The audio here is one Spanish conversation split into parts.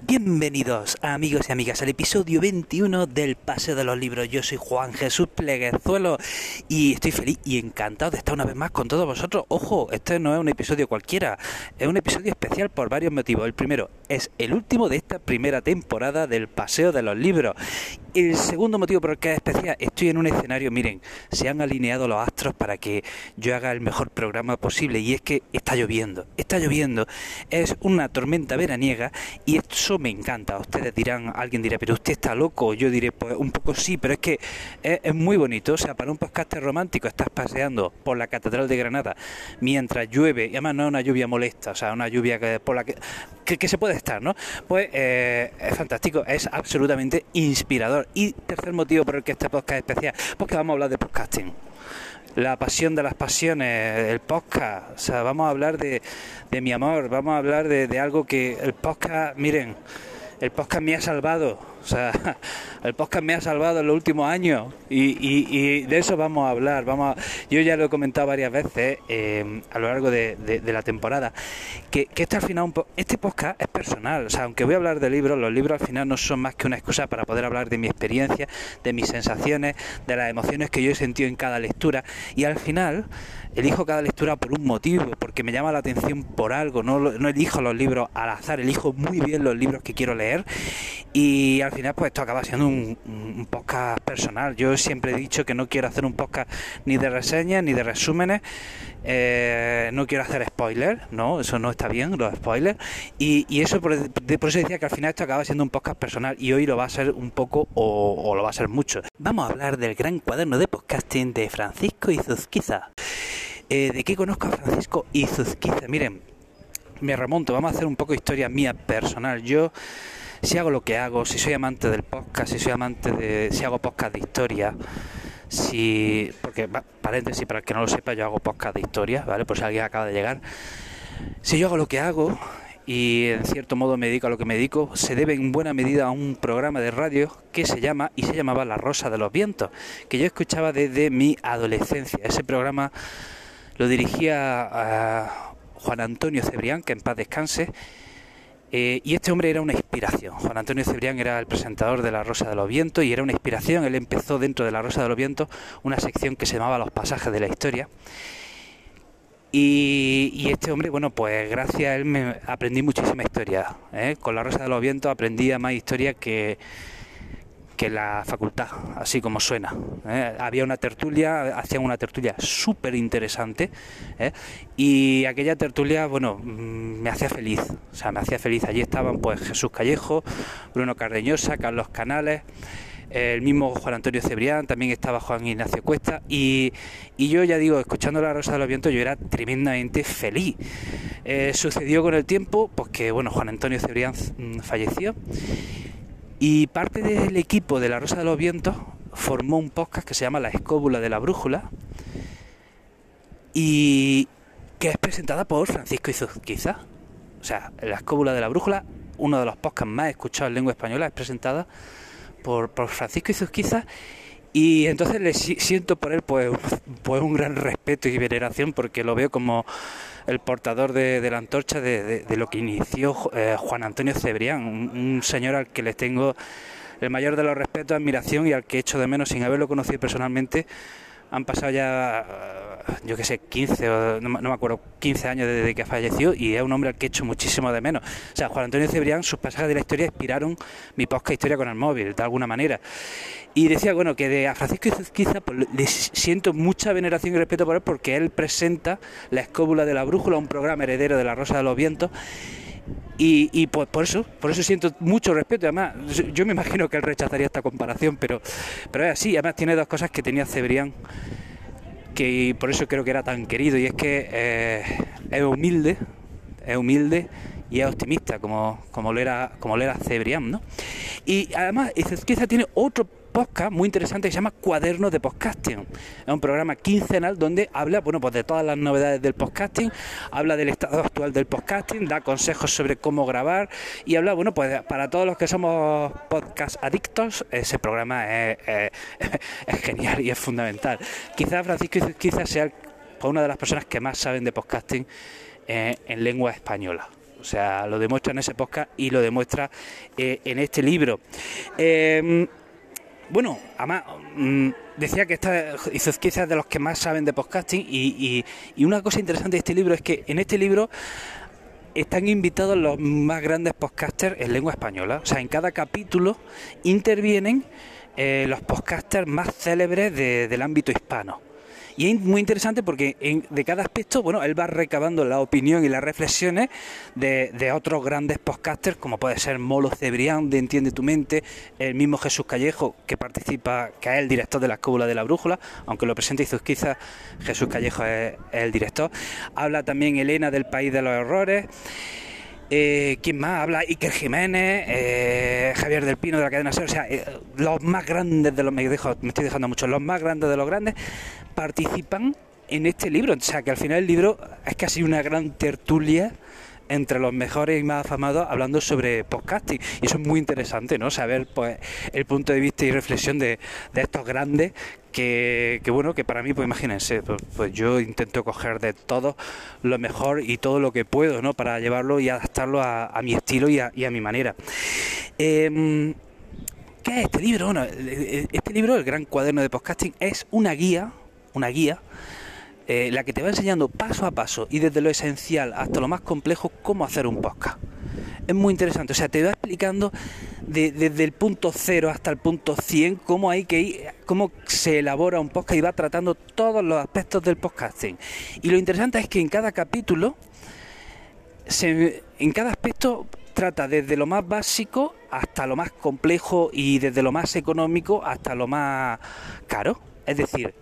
Bienvenidos amigos y amigas al episodio 21 del Paseo de los Libros. Yo soy Juan Jesús Pleguezuelo y estoy feliz y encantado de estar una vez más con todos vosotros. Ojo, este no es un episodio cualquiera, es un episodio especial por varios motivos. El primero es el último de esta primera temporada del Paseo de los Libros. El segundo motivo por el que es especial, estoy en un escenario, miren, se han alineado los astros para que yo haga el mejor programa posible y es que está lloviendo, está lloviendo, es una tormenta veraniega y eso me encanta. Ustedes dirán, alguien dirá, pero usted está loco. Yo diré, pues un poco sí, pero es que es, muy bonito. O sea, para un podcast romántico estás paseando por la Catedral de Granada mientras llueve, y además no es una lluvia molesta, o sea, una lluvia que, por la que, que, se puede estar, ¿no? Pues eh, es fantástico, es absolutamente inspirador. Y tercer motivo por el que este podcast es especial, porque vamos a hablar de podcasting la pasión de las pasiones, el podcast. O sea, vamos a hablar de, de mi amor, vamos a hablar de, de algo que el podcast, miren, el podcast me ha salvado. O sea, el podcast me ha salvado en los últimos años y, y, de eso vamos a hablar. Vamos yo ya lo he comentado varias veces eh, a lo largo de, la temporada que, este al final este podcast es personal. O sea, aunque voy a hablar de libros, los libros al final no son más que una excusa para poder hablar de mi experiencia, de mis sensaciones, de las emociones que yo he sentido en cada lectura y al final elijo cada lectura por un motivo, porque me llama la atención por algo, no, no elijo los libros al azar, elijo muy bien los libros que quiero leer y al final pues esto acaba siendo un, podcast personal. Yo siempre he dicho que no quiero hacer un podcast ni de reseñas ni de resúmenes, eh, no quiero hacer spoilers, no, eso no está bien, los spoilers, y, eso por, por, eso decía que al final esto acaba siendo un podcast personal y hoy lo va a ser un poco o, lo va a ser mucho. Vamos a hablar del gran cuaderno de podcasting de Francisco Izuzquiza. Eh, ¿De qué conozco a Francisco Izuzquiza? Miren, me remonto, vamos a hacer un poco de historia mía personal. Yo si hago lo que hago, si soy amante del podcast, si soy amante de, si hago podcast de historia, si, porque, paréntesis, para el que no lo sepa, yo hago podcast de historia, ¿vale? Por si alguien acaba de llegar. Si yo hago lo que hago y en cierto modo me dedico a lo que me dedico, se debe en buena medida a un programa de radio que se llama y se llamaba La Rosa de los Vientos, que yo escuchaba desde mi adolescencia. Ese programa lo dirigía a Juan Antonio Cebrián, que en paz descanse, eh, y este hombre era una inspiración. Juan Antonio Cebrián era el presentador de La Rosa de los Vientos y era una inspiración. Él empezó dentro de La Rosa de los Vientos una sección que se llamaba Los pasajes de la historia. Y, este hombre, bueno, pues gracias a él me aprendí muchísima historia. ¿eh? Con La Rosa de los Vientos aprendí más historia que, que la facultad, así como suena. ¿eh? Había una tertulia, hacían una tertulia súper interesante ¿eh? y aquella tertulia, bueno, mm, me hacía feliz, o sea, me hacía feliz. Allí estaban pues Jesús Callejo, Bruno Cardeñosa, Carlos Canales el mismo Juan Antonio Cebrián, también estaba Juan Ignacio Cuesta y, y, yo ya digo, escuchando la Rosa de los Vientos yo era tremendamente feliz. Eh, sucedió con el tiempo, pues que bueno, Juan Antonio Cebrián mm, falleció y parte del equipo de La Rosa de los Vientos formó un podcast que se llama La Escóbula de la Brújula y que es presentada por Francisco Izuzquiza. O sea, La Escóbula de la Brújula, uno de los podcasts más escuchados en lengua española, es presentada por, por Francisco Izuzquiza y entonces le siento por él pues, pues un gran respeto y veneración porque lo veo como el portador de, la antorcha de, lo que inició eh, Juan Antonio Cebrián, un, señor al que le tengo el mayor de los respetos, admiración y al que echo de menos sin haberlo conocido personalmente. Han pasado ya, yo qué sé, 15 o no, me acuerdo, 15 años desde que falleció y es un hombre al que echo muchísimo de menos. O sea, Juan Antonio Cebrián, sus pasajes de la historia inspiraron mi podcast Historia con el móvil, de alguna manera. Y decía, bueno, que de a Francisco Izquierda pues, le siento mucha veneración y respeto por él porque él presenta La Escóbula de la Brújula, un programa heredero de La Rosa de los Vientos. Y, y pues por eso, por eso siento mucho respeto. Además, yo me imagino que él rechazaría esta comparación, pero, pero es así. Además, tiene dos cosas que tenía Cebrián, que por eso creo que era tan querido. Y es que eh, es humilde, es humilde y es optimista, como, como, lo, era, como lo era Cebrián, ¿no? Y además, Izquierda tiene otro podcast muy interesante que se llama Cuaderno de Podcasting. Es un programa quincenal donde habla, bueno, pues de todas las novedades del podcasting, habla del estado actual del podcasting, da consejos sobre cómo grabar y habla, bueno, pues para todos los que somos podcast adictos, ese programa es, genial y es fundamental. Quizás Francisco quizás sea una de las personas que más saben de podcasting eh, en lengua española. O sea, lo demuestra en ese podcast y lo demuestra eh, en este libro. Em, bueno, además, mm, decía que esta quizás de los que más saben de podcasting y, una cosa interesante de este libro es que en este libro están invitados los más grandes podcasters en lengua española. O sea, en cada capítulo intervienen eh, los podcasters más célebres del ámbito hispano. Y es muy interesante porque de cada aspecto, bueno, él va recabando la opinión y las reflexiones de, otros grandes podcasters, como puede ser Molo Cebrián de Entiende tu Mente, el mismo Jesús Callejo, que participa, que es el director de la Escóbula de la Brújula, aunque lo presenta Izuzquiza, Jesús Callejo es el director. Habla también Elena del País de los Errores. Eh, ¿Quién más habla? Iker Jiménez, eh, Javier del Pino de la cadena SER, o sea, eh, los más grandes de los, me, estoy dejando mucho, los más grandes de los grandes participan en este libro, o sea, que al final el libro es casi una gran tertulia entre los mejores y más afamados hablando sobre podcasting. Y eso es muy interesante, ¿no? Saber pues el punto de vista y reflexión de, de estos grandes que, bueno, que para mí, pues imagínense, pues, pues, yo intento coger de todo lo mejor y todo lo que puedo, ¿no? Para llevarlo y adaptarlo a, mi estilo y a, mi manera. Em, ¿Qué es este libro? Bueno, este libro, el Gran Cuaderno de Podcasting, es una guía, una guía eh, la que te va enseñando paso a paso y desde lo esencial hasta lo más complejo cómo hacer un podcast. Es muy interesante, o sea, te va explicando desde el punto cero hasta el punto 100 cómo hay que ir, cómo se elabora un podcast y va tratando todos los aspectos del podcasting. Y lo interesante es que en cada capítulo, en cada aspecto trata desde lo más básico hasta lo más complejo y desde lo más económico hasta lo más caro. Es decir,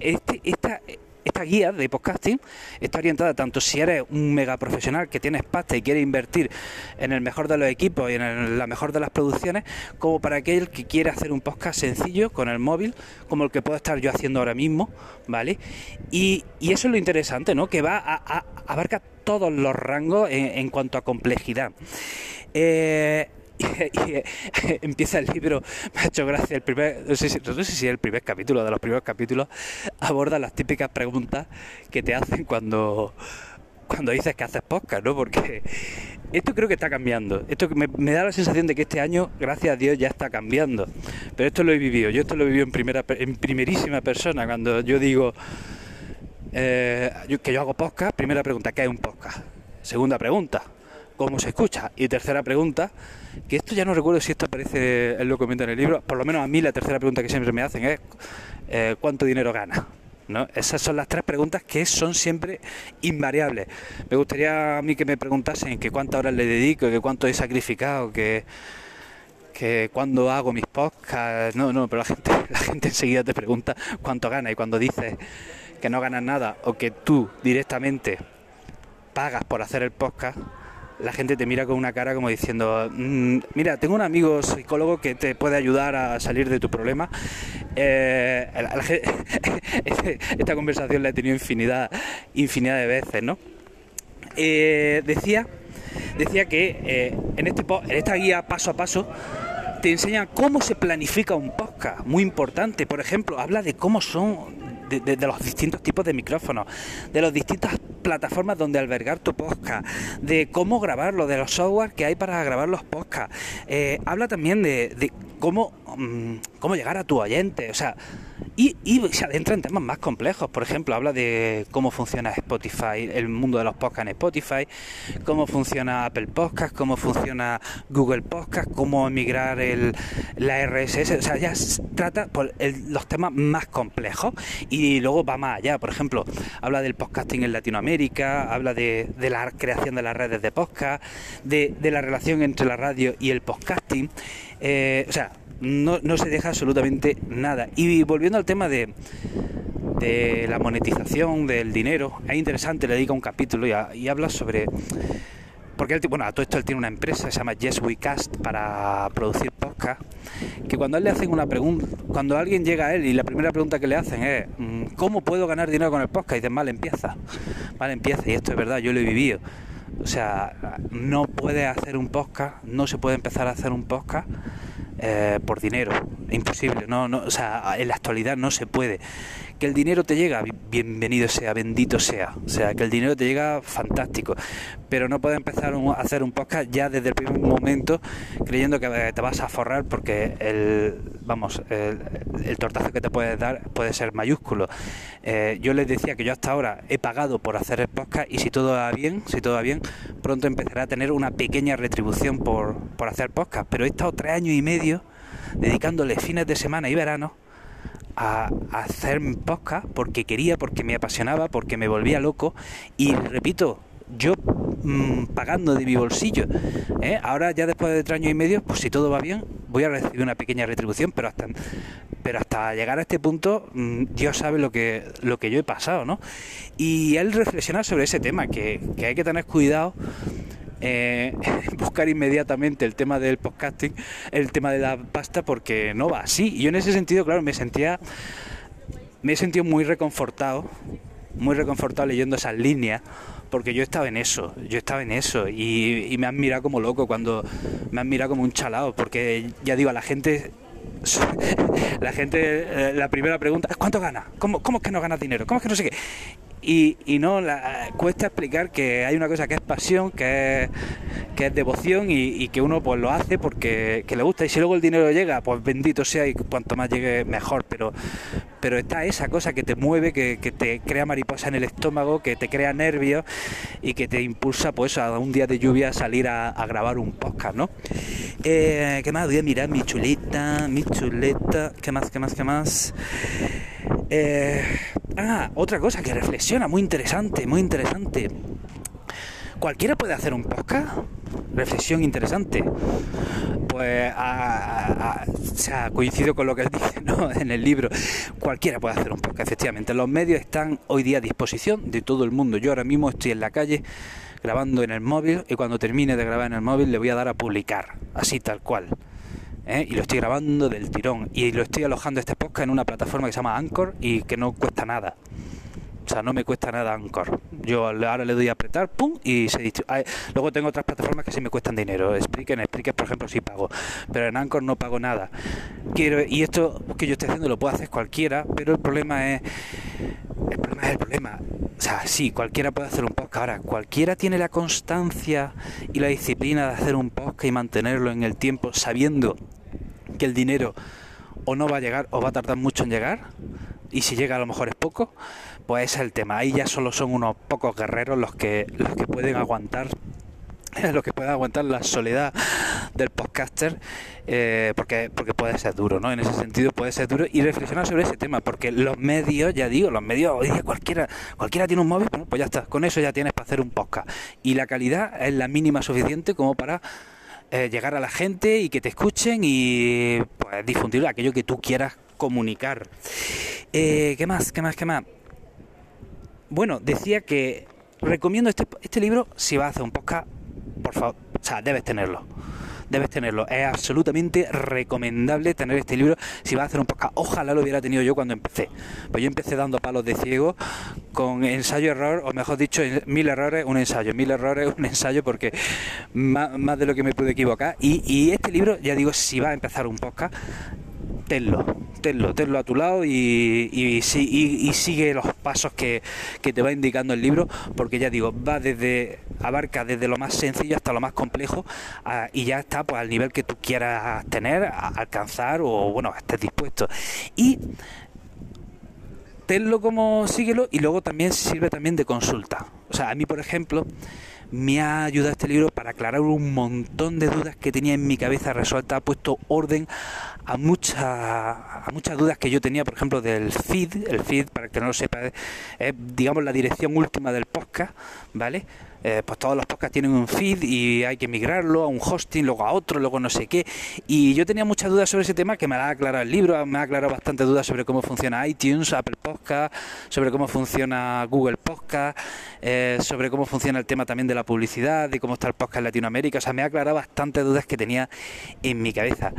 este, esta, esta guía de podcasting está orientada tanto si eres un mega profesional que tienes pasta y quiere invertir en el mejor de los equipos y en la mejor de las producciones, como para aquel que quiere hacer un podcast sencillo con el móvil, como el que puedo estar yo haciendo ahora mismo, ¿vale? Y, eso es lo interesante, ¿no? Que va a, abarca todos los rangos en, cuanto a complejidad. Eh, y, eh, empieza el libro, me ha hecho gracia el primer, no sé, si, no el primer capítulo, de los primeros capítulos, aborda las típicas preguntas que te hacen cuando, cuando dices que haces podcast, ¿no? Porque esto creo que está cambiando. Esto me, da la sensación de que este año, gracias a Dios, ya está cambiando. Pero esto lo he vivido. Yo esto lo he vivido en primerísima persona. Cuando yo digo eh, que yo hago podcast, primera pregunta, ¿qué es un podcast? Segunda pregunta, ¿cómo se escucha? Y tercera pregunta, que esto ya no recuerdo si esto aparece, él lo comenta en el libro, por lo menos a mí la tercera pregunta que siempre me hacen es eh, ¿cuánto dinero gana? ¿No? Esas son las tres preguntas que son siempre invariables. Me gustaría a mí que me preguntasen que cuántas horas le dedico, que cuánto he sacrificado, que, que cuándo hago mis podcasts. No, no, pero la gente, la gente enseguida te pregunta cuánto gana y cuando dices que no ganas nada o que tú directamente pagas por hacer el podcast, la gente te mira con una cara como diciendo, mm, mira, tengo un amigo psicólogo que te puede ayudar a salir de tu problema. Eh, esta conversación la he tenido infinidad, infinidad de veces, ¿no? Eh, decía, decía que eh, en, este, en esta guía paso a paso te enseña cómo se planifica un podcast, muy importante. Por ejemplo, habla de cómo son de, los distintos tipos de micrófonos, de las distintas plataformas donde albergar tu podcast, de cómo grabarlo, de los software que hay para grabar los podcasts. Eh, habla también de, cómo, mm, cómo llegar a tu oyente, o sea, y, se adentra en temas más complejos. Por ejemplo, habla de cómo funciona Spotify, el mundo de los podcasts en Spotify, cómo funciona Apple Podcast, cómo funciona Google Podcast, cómo emigrar el, la RSS. O sea, ya trata por los temas más complejos y luego va más allá. Por ejemplo, habla del podcasting en Latinoamérica, habla de, la creación de las redes de podcast, de, la relación entre la radio y el podcasting. Eh, o sea, no, se deja absolutamente nada. Y volviendo al tema de, la monetización del dinero, es interesante, le dedica un capítulo y, habla sobre... Porque él, bueno, a todo esto él tiene una empresa que se llama Yes We Cast para producir podcast. Que cuando le hacen una pregunta, cuando alguien llega a él y la primera pregunta que le hacen es mm, ¿Cómo puedo ganar dinero con el podcast? Y dice, mal empieza, mal empieza. Y esto es verdad, yo lo he vivido. O sea, no puede hacer un podcast, no se puede empezar a hacer un podcast eh, por dinero. imposible, no, no, o sea, en la actualidad no se puede. Que el dinero te llega, bienvenido sea, bendito sea. O sea, que el dinero te llega, fantástico. Pero no puedes empezar a hacer un podcast ya desde el primer momento creyendo que te vas a forrar porque el, vamos, el, tortazo que te puedes dar puede ser mayúsculo. Eh, yo les decía que yo hasta ahora he pagado por hacer el podcast y si todo va bien, si todo va bien, pronto empezaré a tener una pequeña retribución por, por hacer podcast. Pero he estado tres años y medio dedicándole fines de semana y verano a, hacer podcast porque quería, porque me apasionaba, porque me volvía loco y repito, yo mm, pagando de mi bolsillo. ¿eh? Ahora ya después de tres años y medio, pues si todo va bien, voy a recibir una pequeña retribución, pero hasta, llegar a este punto, mm, Dios sabe lo que, yo he pasado, ¿no? Y él reflexiona sobre ese tema, que, que hay que tener cuidado eh, buscar inmediatamente el tema del podcasting, el tema de la pasta, porque no va así. Y yo en ese sentido, claro, me sentía, me he sentido muy reconfortado, muy reconfortado leyendo esas líneas, porque yo estaba en eso, yo estaba en eso, y, me han mirado como loco cuando me han mirado como un chalado, porque ya digo, la gente la gente, eh, la primera pregunta es ¿cuánto gana? ¿Cómo, ¿Cómo es que no ganas dinero? ¿Cómo es que no sé qué? Y, y no, la, cuesta explicar que hay una cosa que es pasión, que es, que es devoción y, que uno pues lo hace porque le gusta. Y si luego el dinero llega, pues bendito sea y cuanto más llegue mejor. Pero, pero está esa cosa que te mueve, que, te crea mariposa en el estómago, que te crea nervios y que te impulsa pues a un día de lluvia a salir a, grabar un podcast, ¿no? Eh, ¿Qué más? Voy a mirar mi chuleta, mi chuleta. ¿Qué más? ¿Qué más? ¿Qué más? Eh, ah, otra cosa que reflexiona, muy interesante, muy interesante. ¿Cualquiera puede hacer un podcast? Reflexión interesante. Pues, o sea, coincido con lo que dice en el libro. Cualquiera puede hacer un podcast, efectivamente. Los medios están hoy día a disposición de todo el mundo. Yo ahora mismo estoy en la calle grabando en el móvil y cuando termine de grabar en el móvil le voy a dar a publicar, así tal cual. ¿eh? y lo estoy grabando del tirón y lo estoy alojando este podcast en una plataforma que se llama Anchor y que no cuesta nada. O sea, no me cuesta nada Anchor. Yo ahora le doy a apretar, pum, y se distribuye. Luego tengo otras plataformas que sí me cuestan dinero. Expliquen, expliquen, por ejemplo, si pago. Pero en Anchor no pago nada. Quiero, y esto que yo estoy haciendo lo puede hacer cualquiera, pero el problema es. El problema es el problema. O sea, sí, cualquiera puede hacer un podcast. Ahora, cualquiera tiene la constancia y la disciplina de hacer un podcast y mantenerlo en el tiempo sabiendo que el dinero o no va a llegar o va a tardar mucho en llegar y si llega a lo mejor es poco, pues es el tema. Ahí ya solo son unos pocos guerreros los que los que pueden aguantar los que pueden aguantar la soledad del podcaster eh, porque porque puede ser duro no en ese sentido puede ser duro y reflexionar sobre ese tema porque los medios ya digo los medios hoy cualquiera cualquiera tiene un móvil pues ya está con eso ya tienes para hacer un podcast y la calidad es la mínima suficiente como para eh, llegar a la gente y que te escuchen y pues, difundir aquello que tú quieras comunicar. Eh, ¿Qué más? ¿Qué más? ¿Qué más? Bueno, decía que recomiendo este, este libro si vas a hacer un podcast, por favor, o sea, debes tenerlo debes tenerlo. Es absolutamente recomendable tener este libro si vas a hacer un podcast. Ojalá lo hubiera tenido yo cuando empecé. Pues yo empecé dando palos de ciego con ensayo-error, o mejor dicho, mil errores, un ensayo, mil errores, un ensayo, porque más, de lo que me pude equivocar. Y, este libro, ya digo, si vas a empezar un podcast, tenlo, tenlo, tenlo a tu lado y, y, sigue los pasos que, te va indicando el libro, porque ya digo, va desde, abarca desde lo más sencillo hasta lo más complejo y ya está pues al nivel que tú quieras tener, alcanzar o bueno, estés dispuesto. Y tenlo como síguelo y luego también sirve también de consulta. O sea, a mí por ejemplo, me ha ayudado este libro para aclarar un montón de dudas que tenía en mi cabeza resuelta, ha puesto orden a, muchas a muchas dudas que yo tenía, por ejemplo, del feed, el feed, para que no lo sepa, es, digamos la dirección última del podcast, ¿vale? Eh, pues todos los podcasts tienen un feed y hay que migrarlo a un hosting, luego a otro, luego no sé qué. Y yo tenía muchas dudas sobre ese tema que me ha aclarado el libro, me ha aclarado bastante dudas sobre cómo funciona iTunes, Apple Podcast, sobre cómo funciona Google Podcast, eh, sobre cómo funciona el tema también de la publicidad, de cómo está el podcast en Latinoamérica. O sea, me ha aclarado bastantes dudas que tenía en mi cabeza.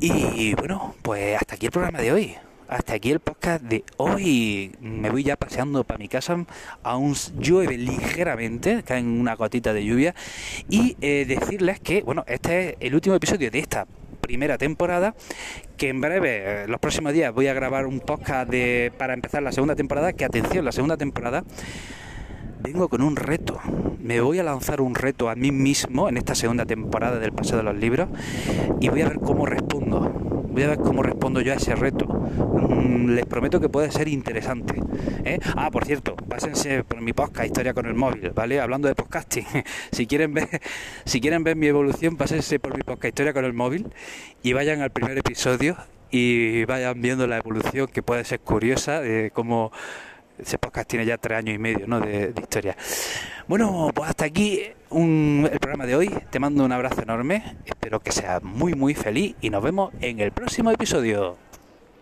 Y bueno, pues hasta aquí el programa de hoy hasta aquí el podcast de hoy. Me voy ya paseando para mi casa. Aún llueve ligeramente, caen una gotita de lluvia. Y eh, decirles que, bueno, este es el último episodio de esta primera temporada, que en breve, los próximos días, voy a grabar un podcast de, para empezar la segunda temporada, que atención, la segunda temporada vengo con un reto. Me voy a lanzar un reto a mí mismo en esta segunda temporada del Paseo de los Libros y voy a ver cómo respondo. Voy a ver cómo respondo yo a ese reto. Mm, les prometo que puede ser interesante. ¿eh? Ah, por cierto, pásense por mi podcast Historia con el móvil, ¿vale? Hablando de podcasting. si quieren ver, si quieren ver mi evolución, pásense por mi podcast Historia con el móvil y vayan al primer episodio y vayan viendo la evolución que puede ser curiosa de cómo ese podcast tiene ya tres años y medio ¿no? de, historia. Bueno, pues hasta aquí el programa de hoy. Te mando un abrazo enorme. Espero que seas muy, muy feliz y nos vemos en el próximo episodio.